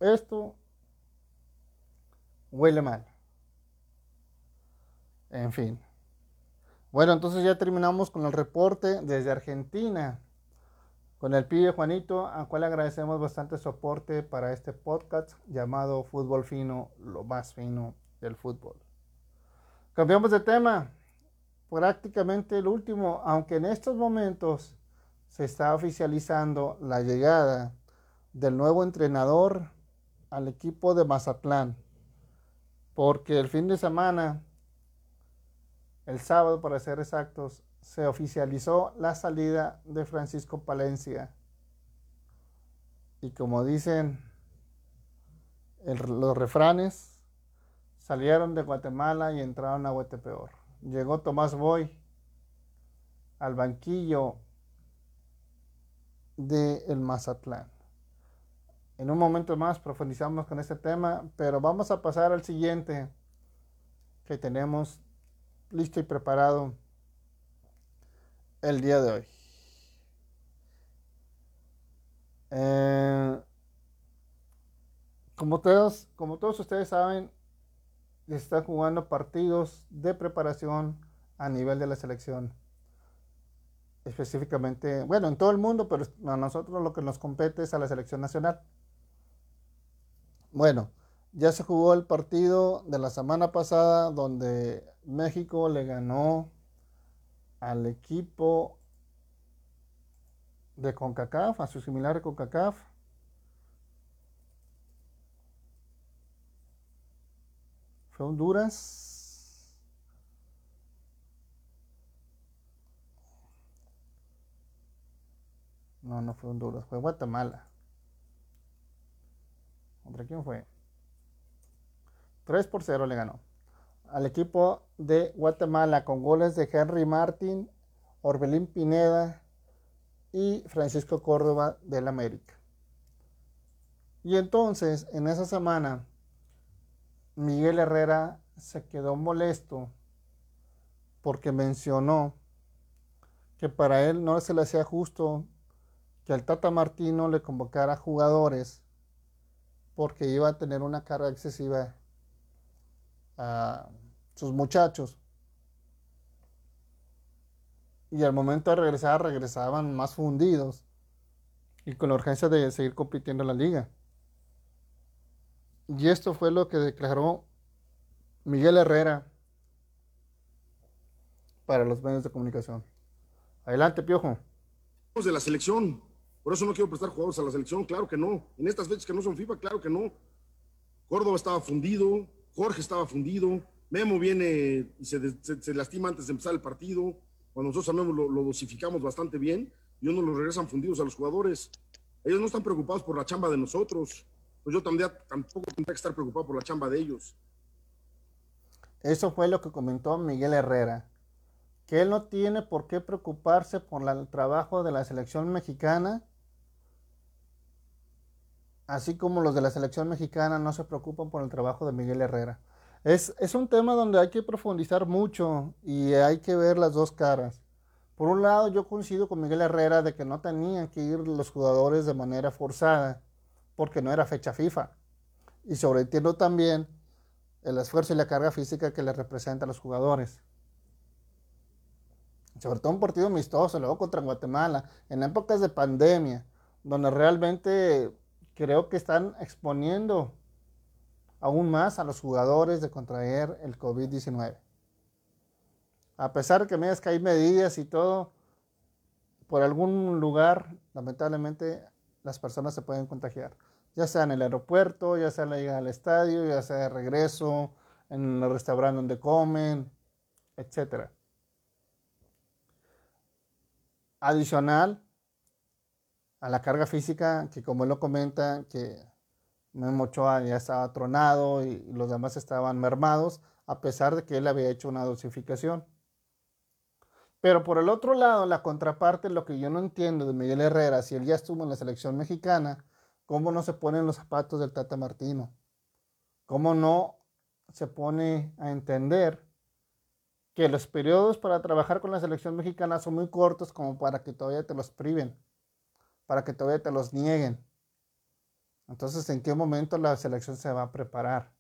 Esto huele mal. En fin. Bueno, entonces ya terminamos con el reporte desde Argentina con el pibe Juanito, a cual agradecemos bastante soporte para este podcast llamado Fútbol Fino, lo más fino del fútbol. Cambiamos de tema, prácticamente el último, aunque en estos momentos se está oficializando la llegada del nuevo entrenador al equipo de Mazatlán, porque el fin de semana, el sábado para ser exactos, se oficializó la salida de Francisco Palencia. Y como dicen los refranes, salieron de Guatemala y entraron a Huetepeor. Llegó Tomás Boy al banquillo del el Mazatlán. En un momento más profundizamos con este tema, pero vamos a pasar al siguiente que tenemos listo y preparado el día de hoy. Eh, como, todos, como todos ustedes saben, están jugando partidos de preparación a nivel de la selección. Específicamente, bueno, en todo el mundo, pero a nosotros lo que nos compete es a la selección nacional. Bueno, ya se jugó el partido de la semana pasada donde México le ganó al equipo de CONCACAF, a su similar de CONCACAF. Fue Honduras. No, no fue Honduras, fue Guatemala. ¿Contra quién fue? 3 por 0 le ganó al equipo de Guatemala con goles de Henry Martin, Orbelín Pineda y Francisco Córdoba del América. Y entonces, en esa semana, Miguel Herrera se quedó molesto porque mencionó que para él no se le hacía justo que al Tata Martino le convocara jugadores porque iba a tener una carga excesiva a sus muchachos. Y al momento de regresar, regresaban más fundidos y con la urgencia de seguir compitiendo en la liga. Y esto fue lo que declaró Miguel Herrera para los medios de comunicación. Adelante, Piojo. De la selección. Por eso no quiero prestar jugadores a la selección, claro que no. En estas fechas que no son FIFA, claro que no. Córdoba estaba fundido, Jorge estaba fundido, Memo viene y se, lastima antes de empezar el partido. Cuando nosotros a lo, lo, dosificamos bastante bien y uno los regresan fundidos a los jugadores. Ellos no están preocupados por la chamba de nosotros. Pues yo también, tampoco tendría que estar preocupado por la chamba de ellos. Eso fue lo que comentó Miguel Herrera, que él no tiene por qué preocuparse por el trabajo de la selección mexicana, así como los de la selección mexicana no se preocupan por el trabajo de Miguel Herrera. Es, un tema donde hay que profundizar mucho y hay que ver las dos caras. Por un lado, yo coincido con Miguel Herrera de que no tenían que ir los jugadores de manera forzada, porque no era fecha FIFA. Y sobreentiendo también el esfuerzo y la carga física que le representa a los jugadores. Sobre todo un partido amistoso, luego contra Guatemala, en épocas de pandemia, donde realmente creo que están exponiendo aún más a los jugadores de contraer el COVID-19. A pesar que me que hay medidas y todo, por algún lugar, lamentablemente, las personas se pueden contagiar. Ya sea en el aeropuerto, ya sea en la llegada al estadio, ya sea de regreso, en el restaurante donde comen, etc. Adicional a la carga física, que como lo comenta, que Memo Ochoa ya estaba tronado y los demás estaban mermados, a pesar de que él había hecho una dosificación. Pero por el otro lado, la contraparte, lo que yo no entiendo de Miguel Herrera, si él ya estuvo en la selección mexicana, ¿cómo no se ponen los zapatos del Tata Martino? ¿Cómo no se pone a entender que los periodos para trabajar con la selección mexicana son muy cortos como para que todavía te los priven, para que todavía te los nieguen? Entonces, ¿en qué momento la selección se va a preparar?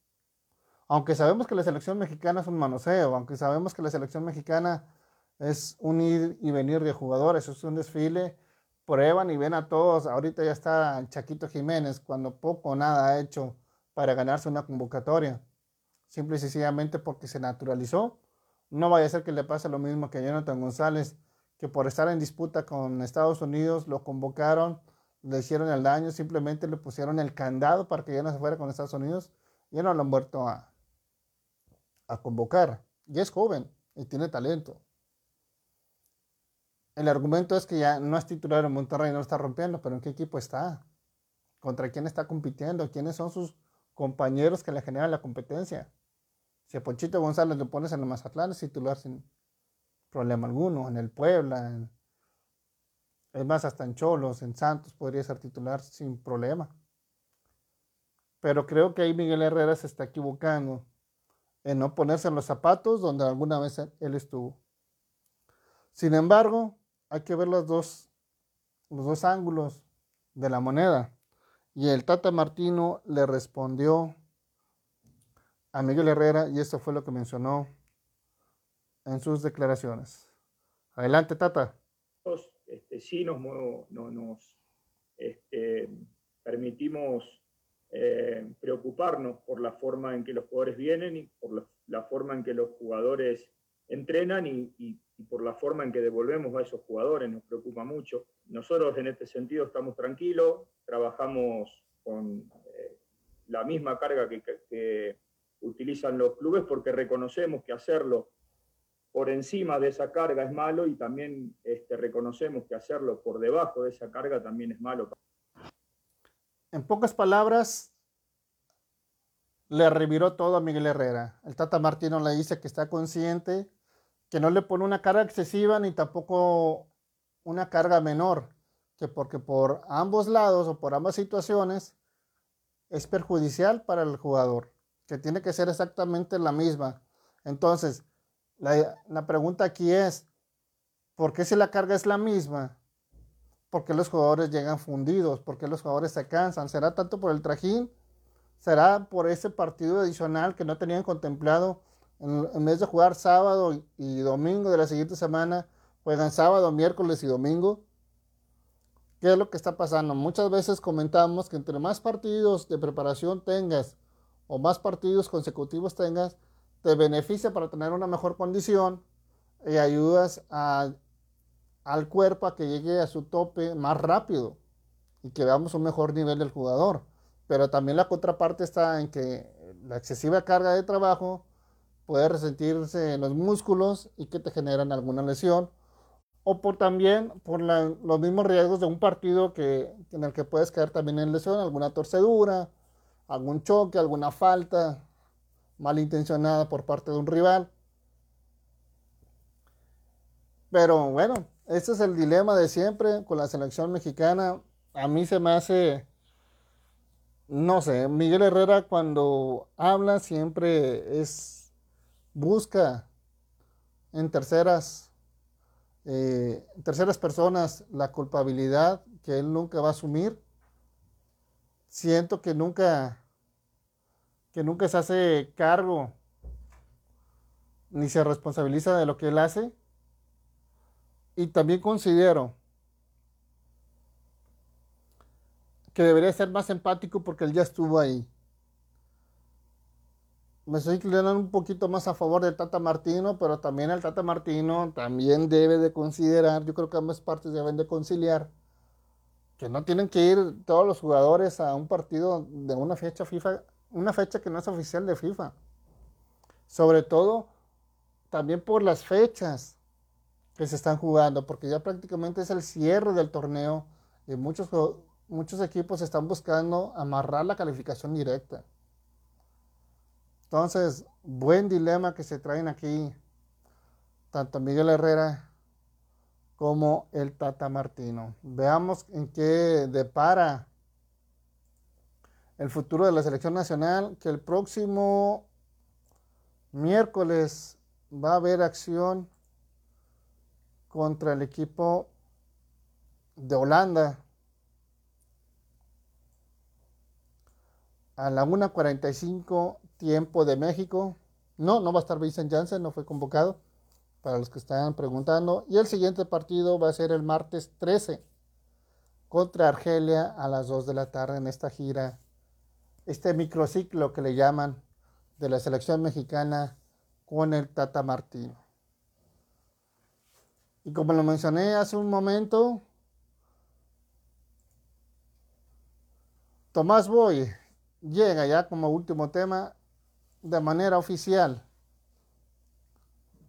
Aunque sabemos que la selección mexicana es un manoseo, aunque sabemos que la selección mexicana es un ir y venir de jugadores, es un desfile, prueban y ven a todos. Ahorita ya está Chaquito Jiménez, cuando poco o nada ha hecho para ganarse una convocatoria, simple y sencillamente porque se naturalizó. No vaya a ser que le pase lo mismo que a Jonathan González, que por estar en disputa con Estados Unidos lo convocaron le hicieron el daño, simplemente le pusieron el candado para que ya no se fuera con Estados Unidos ya no lo han vuelto a, a convocar. Y es joven y tiene talento. El argumento es que ya no es titular en Monterrey, no lo está rompiendo, pero ¿en qué equipo está? contra quién está compitiendo, quiénes son sus compañeros que le generan la competencia. Si a Ponchito González lo pones en el Mazatlán, es titular sin problema alguno. En el Puebla, es más, hasta en Cholos, en Santos podría ser titular sin problema. Pero creo que ahí Miguel Herrera se está equivocando en no ponerse en los zapatos donde alguna vez él estuvo. Sin embargo, hay que ver los dos, los dos ángulos de la moneda. Y el Tata Martino le respondió a Miguel Herrera y esto fue lo que mencionó en sus declaraciones. Adelante, Tata. Este, sí nos, nos este, permitimos eh, preocuparnos por la forma en que los jugadores vienen y por la, forma en que los jugadores entrenan y, por la forma en que devolvemos a esos jugadores, nos preocupa mucho. Nosotros en este sentido estamos tranquilos, trabajamos con eh, la misma carga que utilizan los clubes porque reconocemos que hacerlo por encima de esa carga es malo y también este, reconocemos que hacerlo por debajo de esa carga también es malo. En pocas palabras, le reviró todo a Miguel Herrera. El Tata Martino le dice que está consciente, que no le pone una carga excesiva ni tampoco una carga menor, que porque por ambos lados o por ambas situaciones es perjudicial para el jugador que tiene que ser exactamente la misma. Entonces, la, pregunta aquí es, ¿por qué si la carga es la misma? ¿Por qué los jugadores llegan fundidos? ¿Por qué los jugadores se cansan? ¿Será tanto por el trajín? ¿Será por ese partido adicional que no tenían contemplado? En, vez de jugar sábado y, y domingo de la siguiente semana, juegan sábado, miércoles y domingo. ¿Qué es lo que está pasando? Muchas veces comentamos que entre más partidos de preparación tengas, o más partidos consecutivos tengas, te beneficia para tener una mejor condición y ayudas al cuerpo a que llegue a su tope más rápido y que veamos un mejor nivel del jugador. Pero también la contraparte está en que la excesiva carga de trabajo puede resentirse en los músculos y que te generan alguna lesión o por también por los mismos riesgos de un partido que, en el que puedes caer también en lesión, alguna torcedura, algún choque, alguna falta malintencionada por parte de un rival. Pero bueno, este es el dilema de siempre con la selección mexicana. A mí se me hace, no sé, Miguel Herrera cuando habla siempre es, busca en terceras, eh, terceras personas la culpabilidad que él nunca va a asumir siento que nunca, que nunca se hace cargo ni se responsabiliza de lo que él hace. Y también considero que debería ser más empático porque él ya estuvo ahí. Me estoy inclinando un poquito más a favor del Tata Martino, pero también el Tata Martino también debe de considerar, yo creo que ambas partes deben de conciliar que no tienen que ir todos los jugadores a un partido de una fecha FIFA, una fecha que no es oficial de FIFA. Sobre todo también por las fechas que se están jugando, porque ya prácticamente es el cierre del torneo y muchos, muchos equipos están buscando amarrar la calificación directa. Entonces, buen dilema que se traen aquí tanto Miguel Herrera como el Tata Martino. Veamos en qué depara el futuro de la selección nacional, que el próximo miércoles va a haber acción contra el equipo de Holanda a la 1.45 tiempo de México. No, no va a estar Vincent Janssen, no fue convocado para los que están preguntando. Y el siguiente partido va a ser el martes 13 contra Argelia a las 2 de la tarde en esta gira, este microciclo que le llaman de la selección mexicana con el Tata Martino. Y como lo mencioné hace un momento, Tomás Boy llega ya como último tema de manera oficial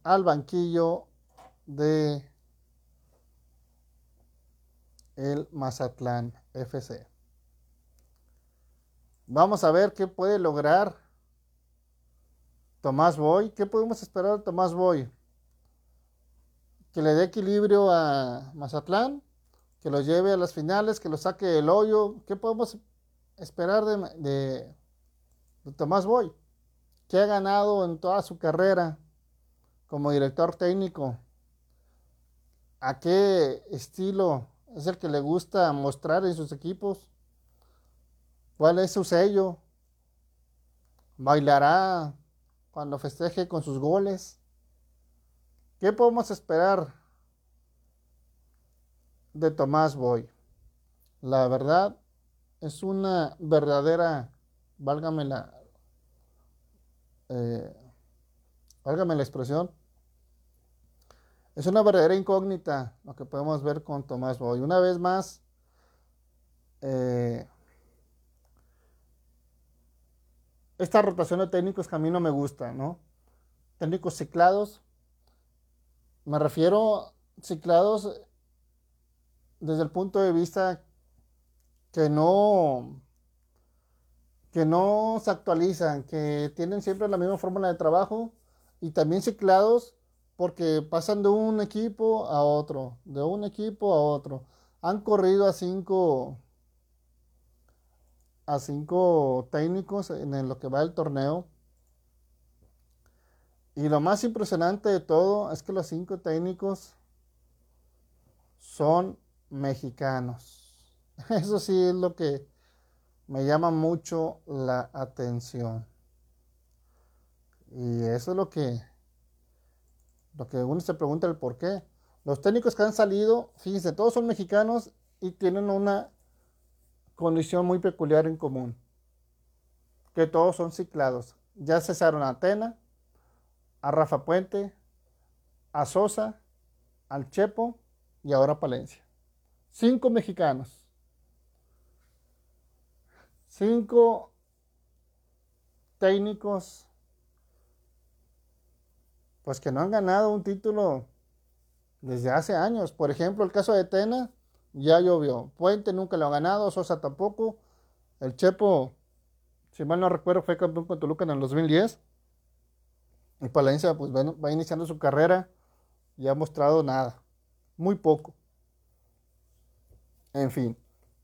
al banquillo de el Mazatlán FC. Vamos a ver qué puede lograr Tomás Boy. ¿Qué podemos esperar de Tomás Boy? Que le dé equilibrio a Mazatlán, que lo lleve a las finales, que lo saque del hoyo. ¿Qué podemos esperar de, de, Tomás Boy? ¿Qué ha ganado en toda su carrera como director técnico? ¿A qué estilo es el que le gusta mostrar en sus equipos? ¿Cuál es su sello? ¿Bailará cuando festeje con sus goles? ¿Qué podemos esperar de Tomás Boy? La verdad es una verdadera, válgame la, eh, válgame la expresión, es una verdadera incógnita lo que podemos ver con Tomás Boy. Una vez más, eh, esta rotación de técnicos que a mí no me gusta, ¿no? Técnicos ciclados. Me refiero ciclados desde el punto de vista que no que no se actualizan, que tienen siempre la misma fórmula de trabajo y también ciclados porque pasan de un equipo a otro, de un equipo a otro. Han corrido a cinco a cinco técnicos en lo que va el torneo. Y lo más impresionante de todo es que los cinco técnicos son mexicanos. Eso sí es lo que me llama mucho la atención. Y eso es lo que, lo que uno se pregunta el por qué. Los técnicos que han salido, fíjense, todos son mexicanos y tienen una condición muy peculiar en común, que todos son ciclados. Ya cesaron a Atena, a Rafa Puente, a Sosa, al Chepo y ahora a Palencia. Cinco mexicanos. Cinco técnicos, pues que no han ganado un título desde hace años. Por ejemplo, el caso de Tena, ya llovió. Puente nunca lo ha ganado, Sosa tampoco. El Chepo, si mal no recuerdo, fue campeón con Toluca en el 2010. Y Palencia pues va iniciando su carrera y ha mostrado nada, muy poco. En fin,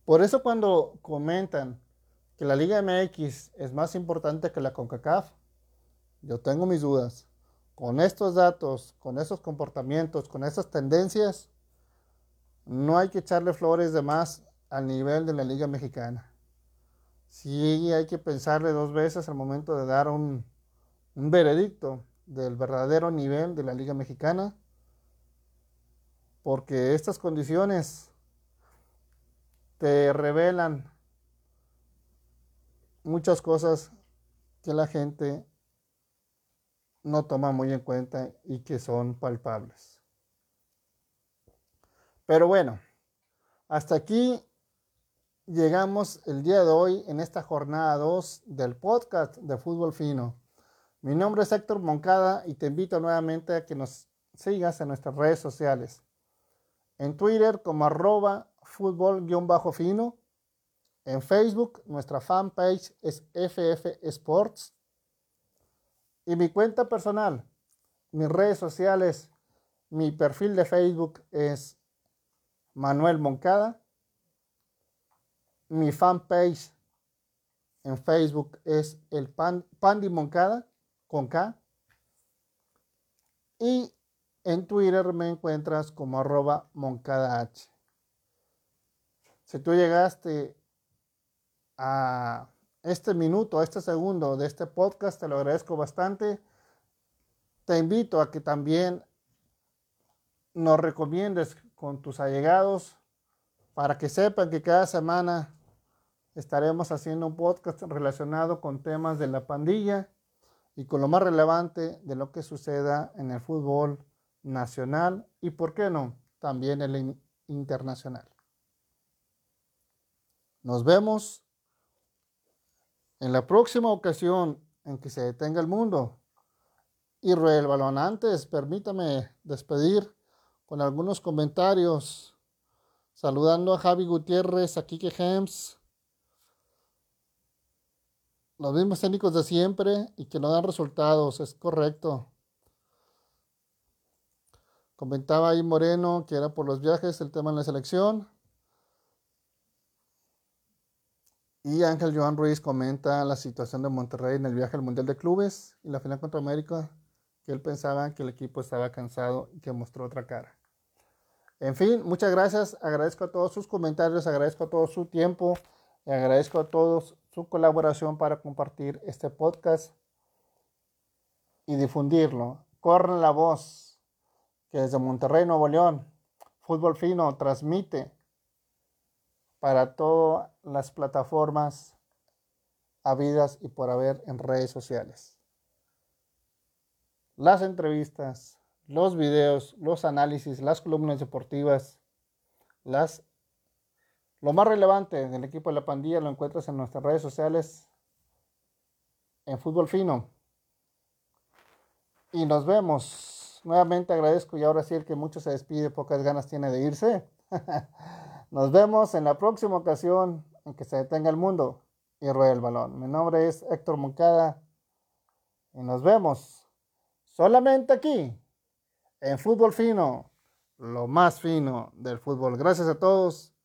por eso cuando comentan que la Liga MX es más importante que la CONCACAF, yo tengo mis dudas. Con estos datos, con esos comportamientos, con esas tendencias, no hay que echarle flores de más al nivel de la Liga Mexicana. Sí hay que pensarle dos veces al momento de dar un, un veredicto del verdadero nivel de la Liga Mexicana, porque estas condiciones te revelan muchas cosas que la gente no toma muy en cuenta y que son palpables. Pero bueno, hasta aquí llegamos el día de hoy en esta jornada 2 del podcast de Fútbol Fino. Mi nombre es Héctor Moncada y te invito nuevamente a que nos sigas en nuestras redes sociales. En Twitter como arroba fútbol-fino. En Facebook nuestra fanpage es FF Sports. Y mi cuenta personal, mis redes sociales, mi perfil de Facebook es Manuel Moncada. Mi fanpage en Facebook es el Pan, Pandi Moncada con K. Y en Twitter me encuentras como arroba Moncada H. Si tú llegaste a este minuto, a este segundo de este podcast, te lo agradezco bastante. Te invito a que también nos recomiendes con tus allegados para que sepan que cada semana estaremos haciendo un podcast relacionado con temas de la pandilla y con lo más relevante de lo que suceda en el fútbol nacional y, por qué no, también el internacional. Nos vemos en la próxima ocasión en que se detenga el mundo. Y el balón antes, permítame despedir con algunos comentarios. Saludando a Javi Gutiérrez, a Kike Hems, los mismos técnicos de siempre y que no dan resultados, es correcto. Comentaba ahí Moreno que era por los viajes, el tema en la selección. Y Ángel Joan Ruiz comenta la situación de Monterrey en el viaje al Mundial de Clubes y la final contra América, que él pensaba que el equipo estaba cansado y que mostró otra cara. En fin, muchas gracias. Agradezco a todos sus comentarios, agradezco a todos su tiempo y agradezco a todos su colaboración para compartir este podcast y difundirlo. Corren la voz que desde Monterrey, Nuevo León, Fútbol Fino transmite para todas las plataformas habidas y por haber en redes sociales. Las entrevistas, los videos, los análisis, las columnas deportivas, las lo más relevante del equipo de la pandilla lo encuentras en nuestras redes sociales en Fútbol Fino. Y nos vemos. Nuevamente agradezco y ahora sí el que mucho se despide, pocas ganas tiene de irse. nos vemos en la próxima ocasión en que se detenga el mundo y ruede el balón. Mi nombre es Héctor Moncada y nos vemos solamente aquí en Fútbol Fino, lo más fino del fútbol. Gracias a todos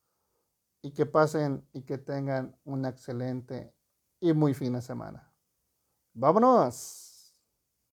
y que pasen y que tengan una excelente y muy fina semana. Vámonos.